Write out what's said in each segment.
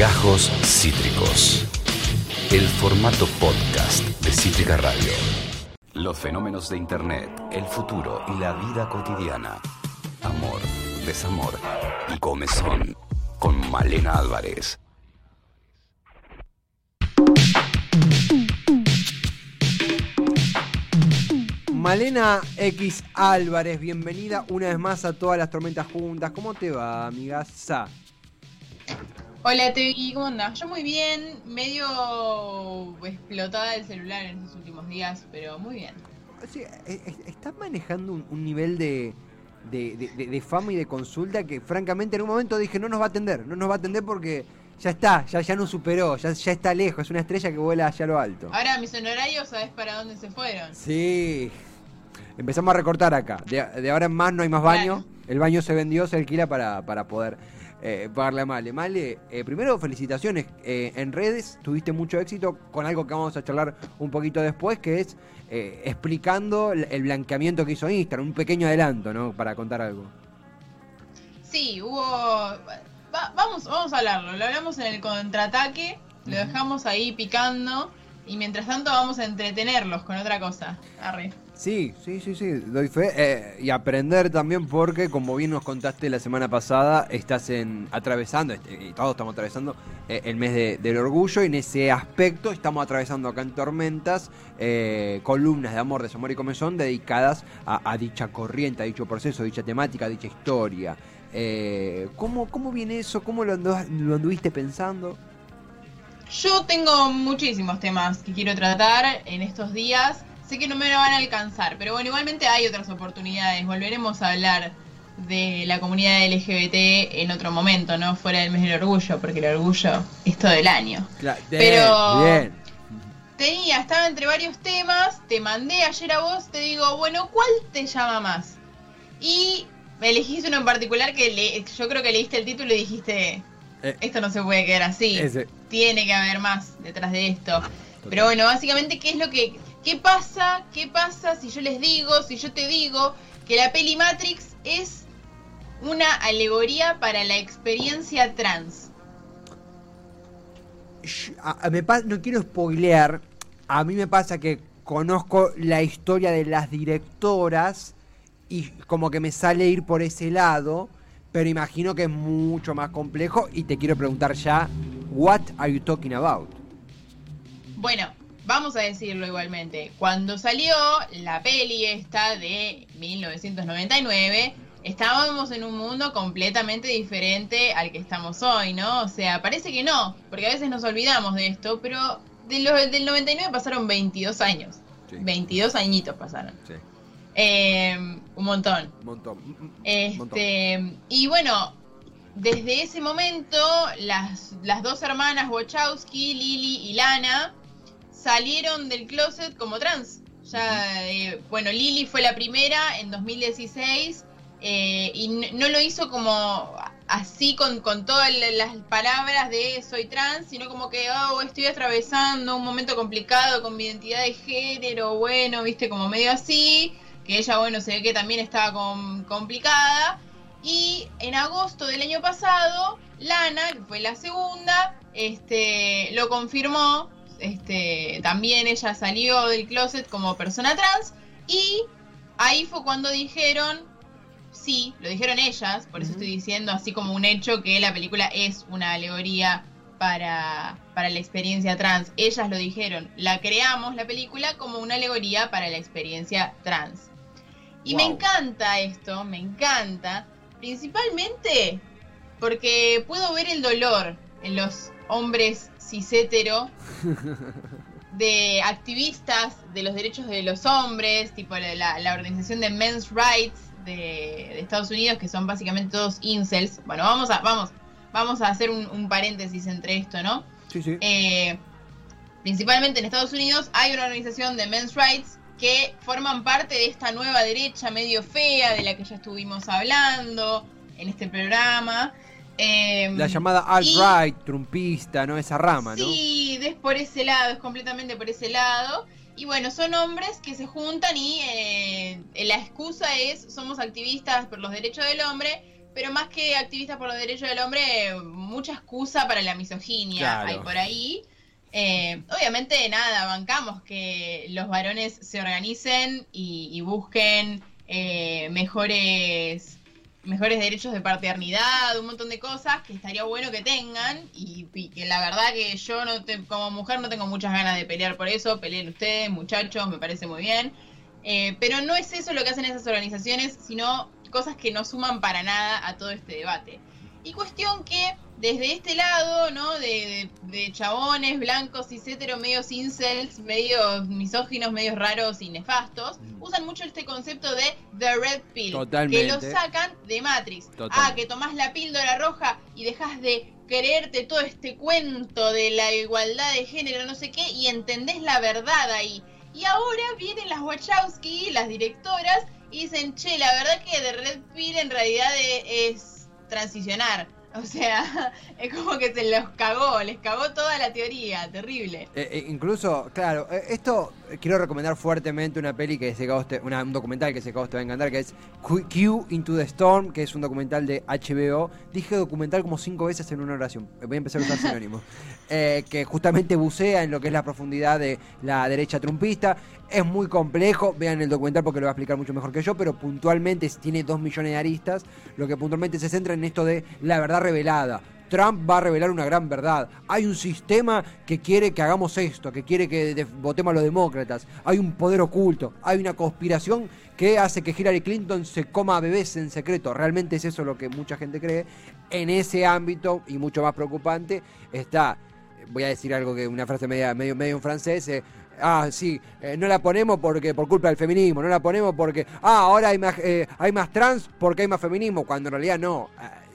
Gajos Cítricos. El formato podcast de Cítrica Radio. Los fenómenos de Internet, el futuro y la vida cotidiana. Amor, desamor y comezón. Con Malena Álvarez. Malena X Álvarez, bienvenida una vez más a todas las tormentas juntas. ¿Cómo te va, amiga? Hola, Tevi, ¿cómo andás? Yo muy bien, medio explotada del celular en estos últimos días, pero muy bien. Sí, e- e- estás manejando un, un nivel de, de, de- de fama y de consulta que francamente en un momento dije no nos va a atender, no nos va a atender porque ya está, ya, ya nos superó, ya, ya está lejos, es una estrella que vuela allá a lo alto. Ahora mis honorarios, ¿sabes para dónde se fueron? Sí, empezamos a recortar acá, de, de ahora en más no hay más baño, el baño se vendió, se alquila para, para poder eh, pagarle a Male. Male, eh, primero felicitaciones, eh, en redes tuviste mucho éxito con algo que vamos a charlar un poquito después, que es eh, explicando el el blanqueamiento que hizo Instagram, un pequeño adelanto, ¿no? Para contar algo. Sí, hubo... va- vamos, vamos a hablarlo, lo hablamos en el contraataque, lo dejamos ahí picando y mientras tanto vamos a entretenerlos con otra cosa. Arre. Sí, sí, sí, sí, doy fe. eh, y aprender también porque, como bien nos contaste la semana pasada, estás en atravesando, este, y todos estamos atravesando eh, el mes de- del orgullo y en ese aspecto estamos atravesando acá en Tormentas eh, columnas de amor, desamor y comezón dedicadas a, dicha corriente, a dicho proceso, a dicha temática, a dicha historia. Eh, ¿cómo, ¿Cómo viene eso? ¿Cómo lo, andu- lo anduviste pensando? Yo tengo muchísimos temas que quiero tratar en estos días. Sé que no me van a alcanzar, pero bueno, igualmente hay otras oportunidades. Volveremos a hablar de la comunidad LGBT en otro momento, ¿no? Fuera del mes del orgullo, porque el orgullo es todo el año. Cla- Pero- Bien. Tenía, estaba entre varios temas, te mandé ayer a vos, te digo, bueno, ¿cuál te llama más? Y me elegiste uno en particular que le- yo creo que leíste el título y dijiste, Eh, esto no se puede quedar así ese. tiene que haber más detrás de esto. Pero bueno, básicamente, ¿qué es lo que. ¿Qué pasa? ¿Qué pasa si yo les digo, si yo te digo que la peli Matrix es una alegoría para la experiencia trans? A- me no quiero spoilear. A mí me pasa que conozco la historia de las directoras y como que me sale ir por ese lado, pero imagino que es mucho más complejo y te quiero preguntar ya, what are you talking about? Bueno, vamos a decirlo igualmente. Cuando salió la peli esta de 1999, estábamos en un mundo completamente diferente al que estamos hoy, ¿no? O sea, parece que no, porque a veces nos olvidamos de esto, pero de del 99 pasaron 22 años. Sí. 22 añitos pasaron. Sí, Eh, un montón. un montón. Este, y bueno, desde ese momento, las, las dos hermanas Wachowski, Lily y Lana, salieron del closet como trans. Ya, eh, bueno, Lily fue la primera en 2016 eh, y no lo hizo como así con, con todas la- las palabras de soy trans, sino como que oh, estoy atravesando un momento complicado con mi identidad de género, bueno, viste, como medio así, que ella, bueno, se ve que también estaba com- complicada. Y en agosto del año pasado, Lana, que fue la segunda, este, lo confirmó. Este, también ella salió del closet como persona trans. Y ahí fue cuando dijeron, sí, lo dijeron ellas, por eso estoy diciendo así como un hecho que la película es una alegoría para, para la experiencia trans. Ellas lo dijeron, la creamos la película como una alegoría para la experiencia trans. Y me encanta esto, me encanta, principalmente porque puedo ver el dolor en los hombres cis hetero de activistas de los derechos de los hombres, tipo la, la- la organización de Men's Rights de, de Estados Unidos, que son básicamente todos incels. Bueno, vamos a, vamos, vamos a hacer un, un paréntesis entre esto, ¿no? Sí, sí. Eh, principalmente en Estados Unidos hay una organización de men's rights que forman parte de esta nueva derecha medio fea de la que ya estuvimos hablando en este programa. Eh, La llamada alt-right, trumpista, ¿no? Esa rama, ¿no? Sí, es por ese lado, es completamente por ese lado. Y bueno, son hombres que se juntan y eh, la excusa es somos activistas por los derechos del hombre, pero más que activista por los derechos del hombre, mucha excusa para la misoginia hay por ahí. Eh, obviamente, nada, bancamos que los varones se organicen y, busquen eh, mejores mejores derechos de paternidad, un montón de cosas que estaría bueno que tengan y, que la verdad que yo no como mujer no tengo muchas ganas de pelear por eso, peleen ustedes, muchachos, me parece muy bien. Eh, pero no es eso lo que hacen esas organizaciones, sino cosas que no suman para nada a todo este debate. Y cuestión que desde este lado, ¿no? De, chabones blancos y etcétera, medios incels, medios misóginos, medios raros y nefastos, mm. usan mucho este concepto de The Red Pill. Que lo sacan de Matrix. Ah, que tomás la píldora roja y dejas de creerte todo este cuento de la igualdad de género, no sé qué, y entendés la verdad ahí. Y ahora vienen las Wachowski, las directoras, y dicen, che, la verdad que The Red Pill en realidad es transicionar o sea, es como que se los cagó, les cagó toda la teoría, terrible. Eh, eh, incluso, claro, eh, esto quiero recomendar fuertemente una peli que se una, un documental que se acabó te va a encantar, que es Q Into the Storm, que es un documental de HBO. Dije documental como cinco veces en una oración. Voy a empezar a usar sinónimos. que justamente bucea en lo que es la profundidad de la derecha trumpista. Es muy complejo, vean el documental porque lo va a explicar mucho mejor que yo, pero puntualmente tiene dos millones de aristas, lo que puntualmente se centra en esto de la verdad revelada. Trump va a revelar una gran verdad. Hay un sistema que quiere que hagamos esto, que quiere que votemos a los demócratas. Hay un poder oculto. Hay una conspiración que hace que Hillary Clinton se coma bebés en secreto. Realmente es eso lo que mucha gente cree. En ese ámbito, y mucho más preocupante, está, voy a decir algo que una frase media, medio, medio en francés, eh, ah, sí, eh, no la ponemos porque por culpa del feminismo, no la ponemos porque, ah, ahora hay más, eh, hay más trans porque hay más feminismo, cuando en realidad no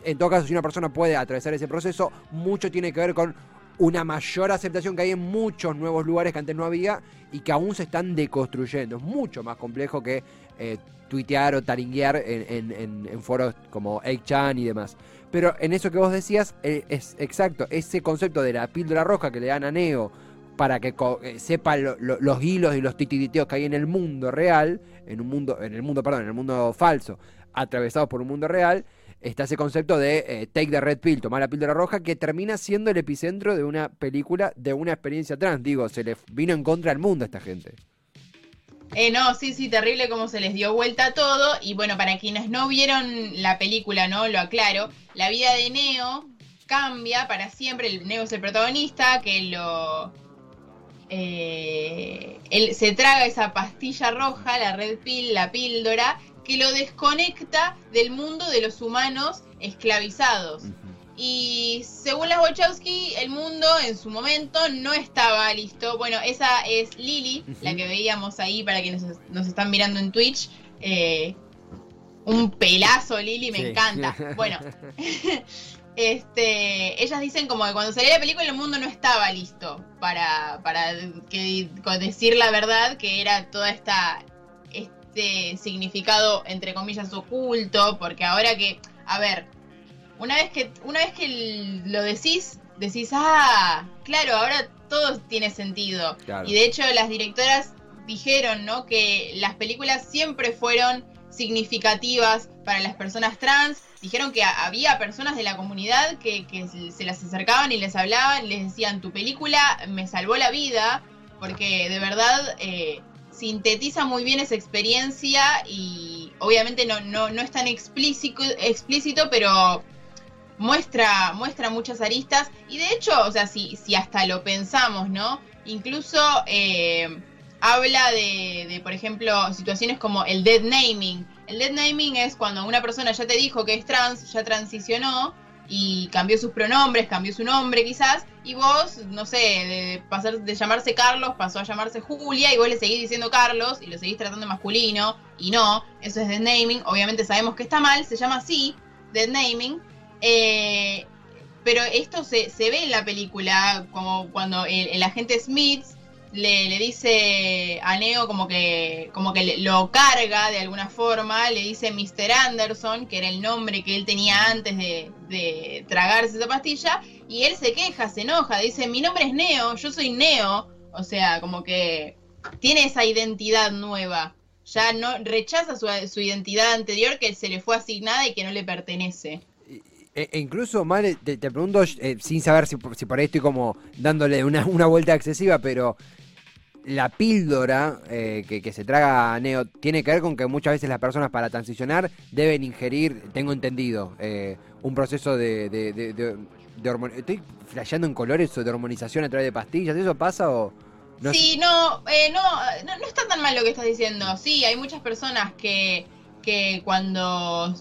en todo caso, si una persona puede atravesar ese proceso, mucho tiene que ver con una mayor aceptación que hay en muchos nuevos lugares que antes no había y que aún se están deconstruyendo. Es mucho más complejo que eh, tuitear o taringuear en, foros como 8chan y demás. Pero en eso que vos decías, eh, es exacto, ese concepto de la píldora roja que le dan a Neo para que eh, sepa los hilos y los tititeos que hay en el mundo real, en un mundo, en el mundo, perdón, en el mundo falso, atravesados por un mundo real, está ese concepto de eh, take the red pill, tomar la píldora roja, que termina siendo el epicentro de una película, de una experiencia trans. Digo, se le vino en contra al mundo a esta gente. Eh, no, sí, sí, terrible cómo se les dio vuelta todo. Y bueno, para quienes no vieron la película, ¿no? Lo aclaro. La vida de Neo cambia para siempre. Neo es el protagonista, que lo. Eh, él se traga esa pastilla roja, la red pill, la píldora, que lo desconecta del mundo de los humanos esclavizados. Y según las Wachowski, el mundo en su momento no estaba listo. Bueno, esa es Lily, la que veíamos ahí para quienes nos, están mirando en Twitch. Eh, un pelazo, Lily, me encanta. Bueno, este, ellas dicen como que cuando salió la película el mundo no estaba listo para, para que, decir la verdad, que era toda esta este significado entre comillas oculto, porque ahora que, a ver, una vez que una vez que lo decís, decís, ah, claro, ahora todo tiene sentido. Y de hecho las directoras dijeron, ¿no? Que las películas siempre fueron significativas para las personas trans. Dijeron que había personas de la comunidad que, se las acercaban y les hablaban, les decían, tu película me salvó la vida, porque de verdad eh, sintetiza muy bien esa experiencia y obviamente no, es tan explícito, explícito, pero muestra, muestra muchas aristas. Y de hecho, o sea, si, si hasta lo pensamos, ¿no? Incluso eh, habla de, de, por ejemplo, situaciones como el dead naming. El dead naming es cuando una persona ya te dijo que es trans, ya transicionó y cambió sus pronombres, cambió su nombre quizás, y vos, no sé, de pasar de llamarse Carlos pasó a llamarse Julia y vos le seguís diciendo Carlos y lo seguís tratando masculino y no, eso es dead naming, obviamente sabemos que está mal, se llama así, dead naming, eh, pero esto se, se, ve en la película como cuando el agente Smith le, dice a Neo como que, como que lo carga de alguna forma, le dice Mr. Anderson, que era el nombre que él tenía antes de, de tragarse esa pastilla, y él se queja, se enoja, dice, mi nombre es Neo, yo soy Neo, o sea, como que tiene esa identidad nueva. Ya no rechaza su, su identidad anterior que se le fue asignada y que no le pertenece. E, e incluso, Male, te, pregunto, eh, sin saber si, si, por ahí estoy como dándole una, una vuelta excesiva, pero la píldora eh, que, se traga Neo tiene que ver con que muchas veces las personas para transicionar deben ingerir, tengo entendido, eh, un proceso de, de, de, Estoy flasheando en colores de hormonización a través de pastillas, ¿eso pasa o...? No sí, no, eh, no, no, está tan mal lo que estás diciendo. Sí, hay muchas personas que, que cuando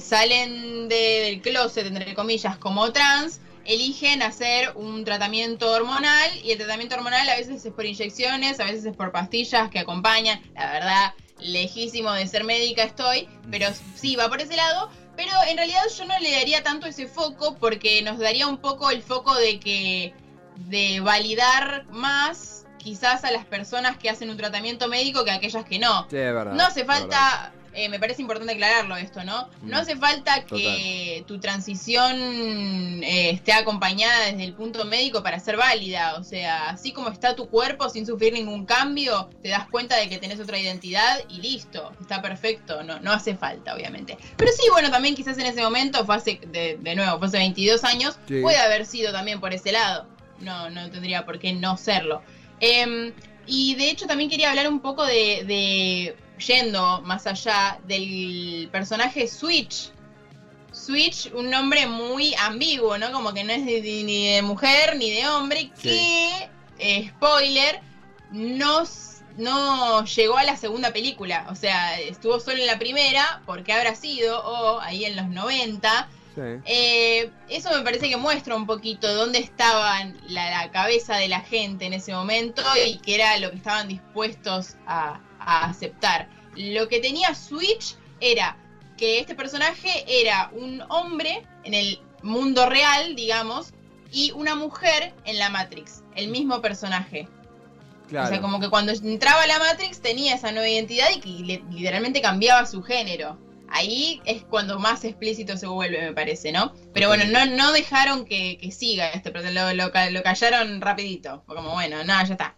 salen del closet, entre comillas, como trans, eligen hacer un tratamiento hormonal y el tratamiento hormonal a veces es por inyecciones, a veces es por pastillas que acompañan. La verdad, lejísimo de ser médica estoy, pero sí va por ese lado. Pero en realidad yo no le daría tanto ese foco porque nos daría un poco el foco de que de validar más quizás a las personas que hacen un tratamiento médico que a aquellas que no. Sí, es verdad, no hace falta eh, me parece importante aclararlo esto, ¿no? No mm. hace falta que tu transición eh, esté acompañada desde el punto médico para ser válida. O sea, así como está tu cuerpo sin sufrir ningún cambio, te das cuenta de que tenés otra identidad y listo, está perfecto. No, no hace falta, obviamente. Pero sí, bueno, también quizás en ese momento, fue hace, de, nuevo, fue hace 22 años, puede haber sido también por ese lado. No, no tendría por qué no serlo. Em, y de hecho también quería hablar un poco de yendo más allá del personaje Switch. Switch, un nombre muy ambiguo, ¿no? Como que no es ni de mujer ni de hombre, que, eh, spoiler, no, no llegó a la segunda película. O sea, estuvo solo en la primera, porque habrá sido, o ahí en los 90. Eh, eso me parece que muestra un poquito dónde estaba la, la, cabeza de la gente en ese momento y qué era lo que estaban dispuestos a, aceptar. Lo que tenía Switch era que este personaje era un hombre en el mundo real, digamos, y una mujer en la Matrix, el mismo personaje. O sea, como que cuando entraba a la Matrix tenía esa nueva identidad y que literalmente cambiaba su género. Ahí es cuando más explícito se vuelve, me parece, ¿no? Pero bueno, no, no dejaron que, siga este, lo, lo, lo callaron rapidito. Como bueno, nada, ya está.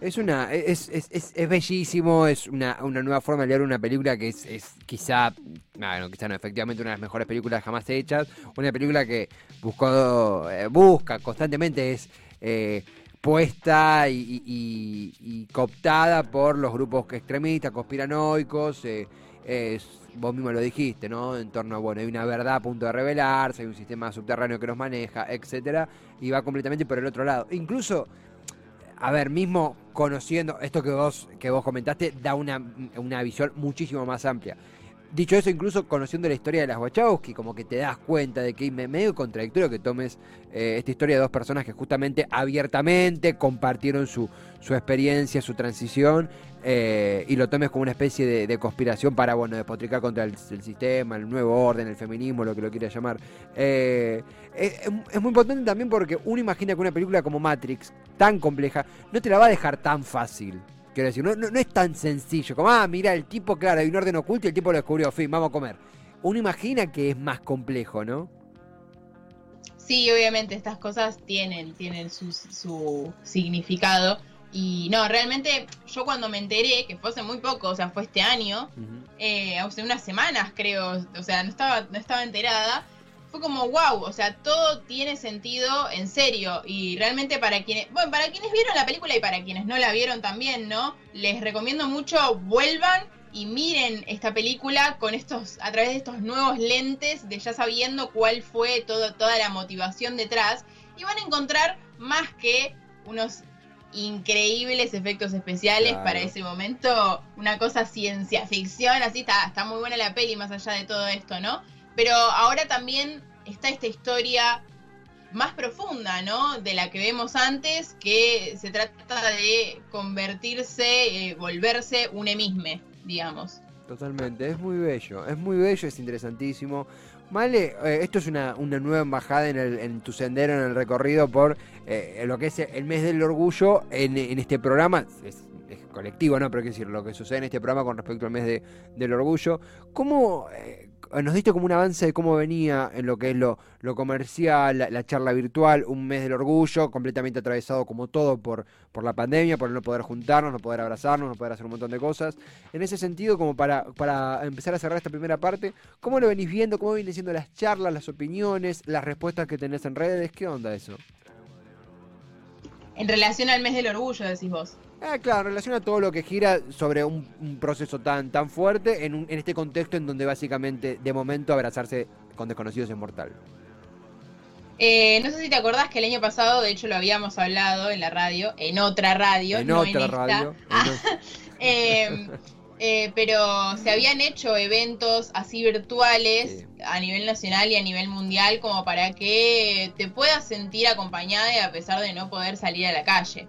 Es una, es, es, es, bellísimo, es una, una, nueva forma de leer una película que es, es quizá, bueno, quizá no, efectivamente una de las mejores películas jamás hechas, una película que buscó, eh, busca constantemente, es eh, puesta y, cooptada por los grupos extremistas, conspiranoicos, eh, vos mismo lo dijiste, ¿no? En torno a, bueno, hay una verdad a punto de revelarse, hay un sistema subterráneo que nos maneja, etcétera, y va completamente por el otro lado. Incluso a ver, mismo conociendo esto que vos, que vos comentaste, da una, una visión muchísimo más amplia. Dicho eso, incluso conociendo la historia de las Wachowski, como que te das cuenta de que es medio contradictorio que tomes eh, esta historia de dos personas que justamente abiertamente compartieron su, su experiencia, su transición, eh, y lo tomes como una especie de, conspiración para, bueno, despotricar contra el, sistema, el nuevo orden, el feminismo, lo que lo quieras llamar. Eh, es, muy importante también porque uno imagina que una película como Matrix, tan compleja, no te la va a dejar tan fácil. Quiero decir, no, no, es tan sencillo como, ah, mira, el tipo, claro, hay un orden oculto y el tipo lo descubrió, fin, vamos a comer. Uno imagina que es más complejo, ¿no? Sí, obviamente estas cosas tienen, tienen su, significado. Y no, realmente yo cuando me enteré, que fue hace muy poco, o sea, fue este año, eh, hace unas semanas creo, o sea, no estaba, no estaba enterada, fue como wow, o sea, todo tiene sentido en serio. Y realmente para quienes, bueno, para quienes vieron la película y para quienes no la vieron también, ¿no? Les recomiendo mucho vuelvan y miren esta película con estos a través de estos nuevos lentes de ya sabiendo cuál fue todo, toda la motivación detrás. Y van a encontrar más que unos increíbles efectos especiales para ese momento, una cosa ciencia ficción, así está, está muy buena la peli más allá de todo esto, ¿no? Pero ahora también está esta historia más profunda, ¿no? De la que vemos antes, que se trata de convertirse, eh, volverse un emisme, digamos. Totalmente, es muy bello, es muy bello, es interesantísimo. Vale, eh, esto es una, nueva embajada en, el, en, tu sendero, en el recorrido por eh, lo que es el mes del orgullo en, este programa. Es, colectivo, ¿no? Pero qué decir, lo que sucede en este programa con respecto al mes de, del orgullo. ¿Cómo, nos diste como un avance de cómo venía en lo que es lo, lo comercial, la, charla virtual, un mes del orgullo, completamente atravesado como todo por, por la pandemia, por no poder juntarnos, no poder abrazarnos, no poder hacer un montón de cosas. En ese sentido, como para, para empezar a cerrar esta primera parte, ¿cómo lo venís viendo? ¿Cómo vienen siendo las charlas, las opiniones, las respuestas que tenés en redes? ¿Qué onda eso? En relación al mes del orgullo, decís vos. Ah, claro, en relación a todo lo que gira sobre un, proceso tan, tan fuerte en, en este contexto en donde básicamente de momento abrazarse con desconocidos es mortal. Eh, no sé si te acordás que el año pasado, de hecho lo habíamos hablado en la radio, en otra radio, en otra radio. eh, eh, pero se habían hecho eventos así virtuales a nivel nacional y a nivel mundial como para que te puedas sentir acompañada a pesar de no poder salir a la calle.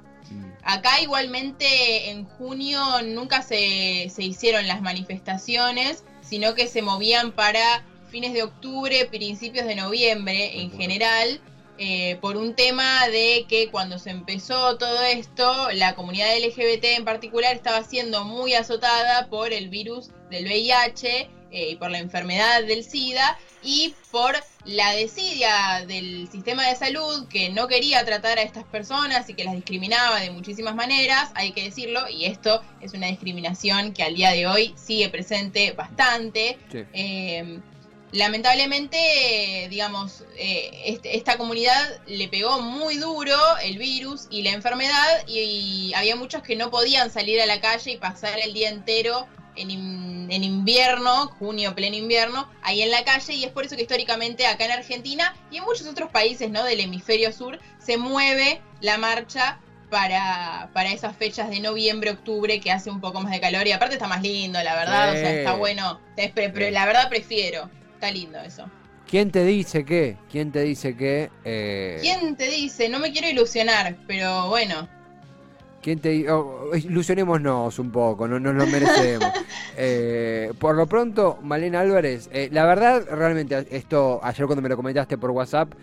Acá igualmente en junio nunca se, se hicieron las manifestaciones, sino que se movían para fines de octubre, principios de noviembre en general eh, por un tema de que cuando se empezó todo esto, la comunidad LGBT en particular estaba siendo muy azotada por el virus del VIH eh, y por la enfermedad del SIDA y por la desidia del sistema de salud que no quería tratar a estas personas y que las discriminaba de muchísimas maneras, hay que decirlo, y esto es una discriminación que al día de hoy sigue presente bastante. Eh, lamentablemente, digamos, eh, este, esta comunidad le pegó muy duro el virus y la enfermedad y, había muchos que no podían salir a la calle y pasar el día entero en, en, invierno, junio, pleno invierno, ahí en la calle. Y es por eso que históricamente acá en Argentina y en muchos otros países ¿no? del hemisferio sur se mueve la marcha para, para esas fechas de noviembre, octubre, que hace un poco más de calor. Y aparte está más lindo, la verdad, o sea, está bueno, pero la verdad prefiero está lindo eso. ¿Quién te dice qué? ¿Quién te dice qué? Eh... ¿Quién te dice? No me quiero ilusionar, pero bueno. ¿Quién te oh, ilusionémonos un poco, no nos lo merecemos. Eh, por lo pronto, Malena Álvarez, eh, la verdad, realmente, esto ayer cuando me lo comentaste por WhatsApp,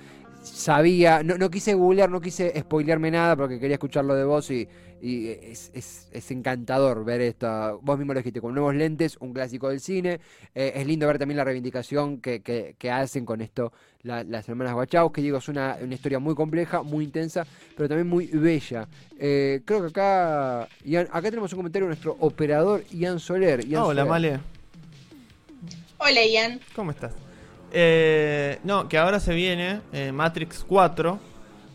sabía, no, no quise googlear, no quise spoilearme nada porque quería escucharlo de vos y, y es, es, encantador ver esto. Vos mismo lo dijiste, con nuevos lentes, un clásico del cine. Eh, es lindo ver también la reivindicación que, que, hacen con esto las hermanas Guachaus, que digo, es una, una, historia muy compleja, muy intensa, pero también muy bella. Eh, creo que acá, acá tenemos un comentario de nuestro operador Ian Soler. Hola, Male. Hola, Ian. ¿Cómo estás? Eh, no, que ahora se viene Matrix 4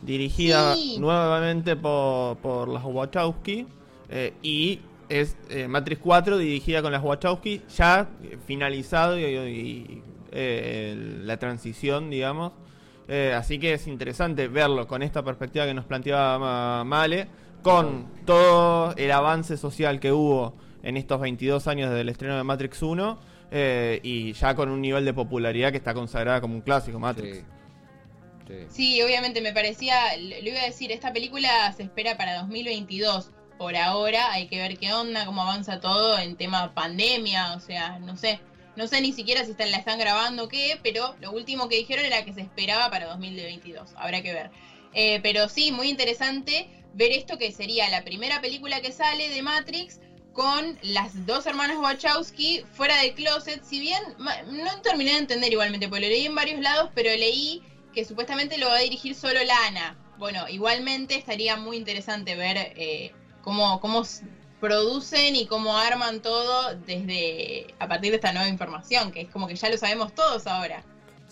dirigida nuevamente por, por las Wachowski eh, y es eh, Matrix 4 dirigida con las Wachowski ya finalizado y, eh, la transición digamos. Así que es interesante verlo con esta perspectiva que nos planteaba Male con todo el avance social que hubo en estos 22 años desde el estreno de Matrix 1 y ya con un nivel de popularidad que está consagrada como un clásico Matrix. Sí, obviamente me parecía, lo iba a decir, esta película se espera para 2022. Por ahora hay que ver qué onda, cómo avanza todo en tema pandemia, o sea, no sé. No sé ni siquiera si están, la están grabando o qué, pero lo último que dijeron era que se esperaba para 2022. Habrá que ver. Eh, pero sí, muy interesante ver esto que sería la primera película que sale de Matrix con las dos hermanas Wachowski fuera de closet. Si bien no terminé de entender igualmente, porque lo leí en varios lados, pero leí que supuestamente lo va a dirigir solo Lana. Bueno, igualmente estaría muy interesante ver eh, cómo, cómo producen y cómo arman todo desde a partir de esta nueva información, que es como que ya lo sabemos todos ahora.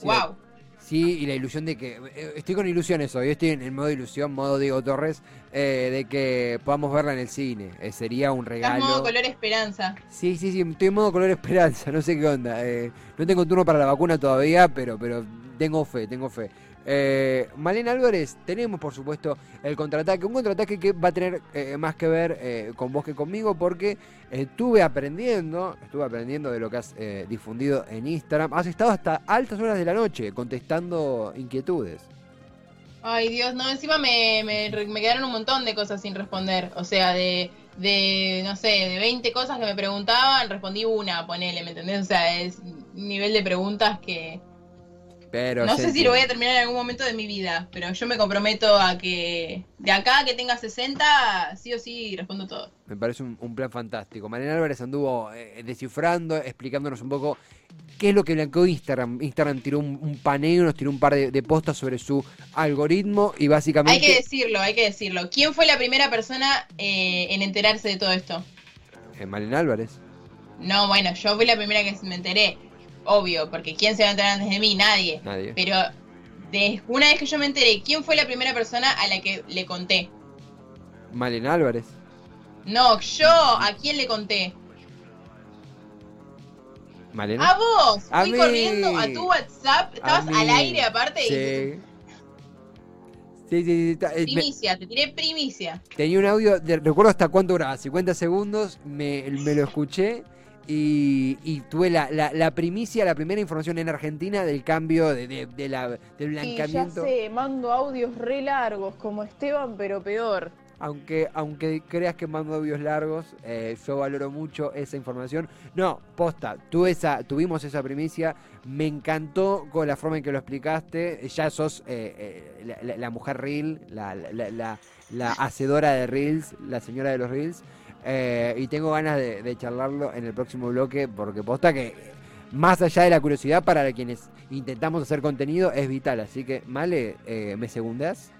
wow. Sí, y la ilusión de que. Eh, estoy con ilusiones hoy, estoy en el modo ilusión, modo Diego Torres, eh, de que podamos verla en el cine. sería un regalo. Estás modo color esperanza. Sí, sí, sí, estoy en modo color esperanza, no sé qué onda. no tengo turno para la vacuna todavía, pero, pero tengo fe, tengo fe. Eh, Malena Álvarez, tenemos por supuesto el contraataque, un contraataque que va a tener eh, más que ver eh, con vos que conmigo porque estuve aprendiendo, estuve aprendiendo de lo que has eh, difundido en Instagram, has estado hasta altas horas de la noche contestando inquietudes. Ay Dios, no, encima me, me, quedaron un montón de cosas sin responder, o sea, de, de, no sé, de 20 cosas que me preguntaban, respondí una, ponele, ¿me entendés? O sea, es nivel de preguntas que Pero no sé si lo voy a terminar en algún momento de mi vida, pero yo me comprometo a que de acá a que tenga 60, sí o sí respondo todo. Me parece un, un plan fantástico. Mariana Álvarez anduvo eh, descifrando, explicándonos un poco qué es lo que blanqueó Instagram. Instagram tiró un, un paneo, nos tiró un par de, de postas sobre su algoritmo y Hay básicamente... que decirlo, hay que decirlo. ¿Quién fue la primera persona eh, en enterarse de todo esto? Eh, Mariana Álvarez. No, bueno, yo fui la primera que me enteré. Obvio, porque ¿quién se va a enterar antes de mí? Nadie. Nadie. Pero de, una vez que yo me enteré, ¿quién fue la primera persona a la que le conté? Mariana Álvarez. No, yo, ¿a quién le conté? Mariana. A vos. A Fui mí. corriendo a tu WhatsApp. Estabas al aire aparte y Sí. Sí, sí, eh, me- primicia, te tiré primicia. tenía un audio, de- recuerdo hasta cuánto duraba, 50 segundos, me, me lo escuché y, y tuve la, la- la primicia, la primera información en Argentina del cambio de, de- de la, del Y ya blanqueamiento. sé, mando audios re largos como Esteban, pero peor. Aunque, aunque creas que mando audios largos, eh, yo valoro mucho esa información. No, posta, tuve esa, tuvimos esa primicia, me encantó con la forma en que lo explicaste. Ya sos eh, eh, la, mujer reel, la, la- la- la hacedora de reels, la señora de los reels. Eh, y tengo ganas de, de charlarlo en el próximo bloque, porque posta que más allá de la curiosidad para quienes intentamos hacer contenido es vital. Así que, Male, eh, ¿me segundas?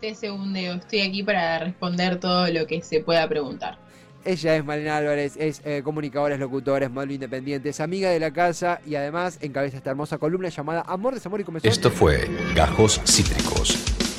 Te segundeo. Estoy aquí para responder todo lo que se pueda preguntar. Ella es Malena Álvarez, es eh, comunicadora, es locutora, es modelo independiente, es amiga de la casa y además encabeza esta hermosa columna llamada Amor, Desamor y Comezón. Esto fue Gajos Cítricos.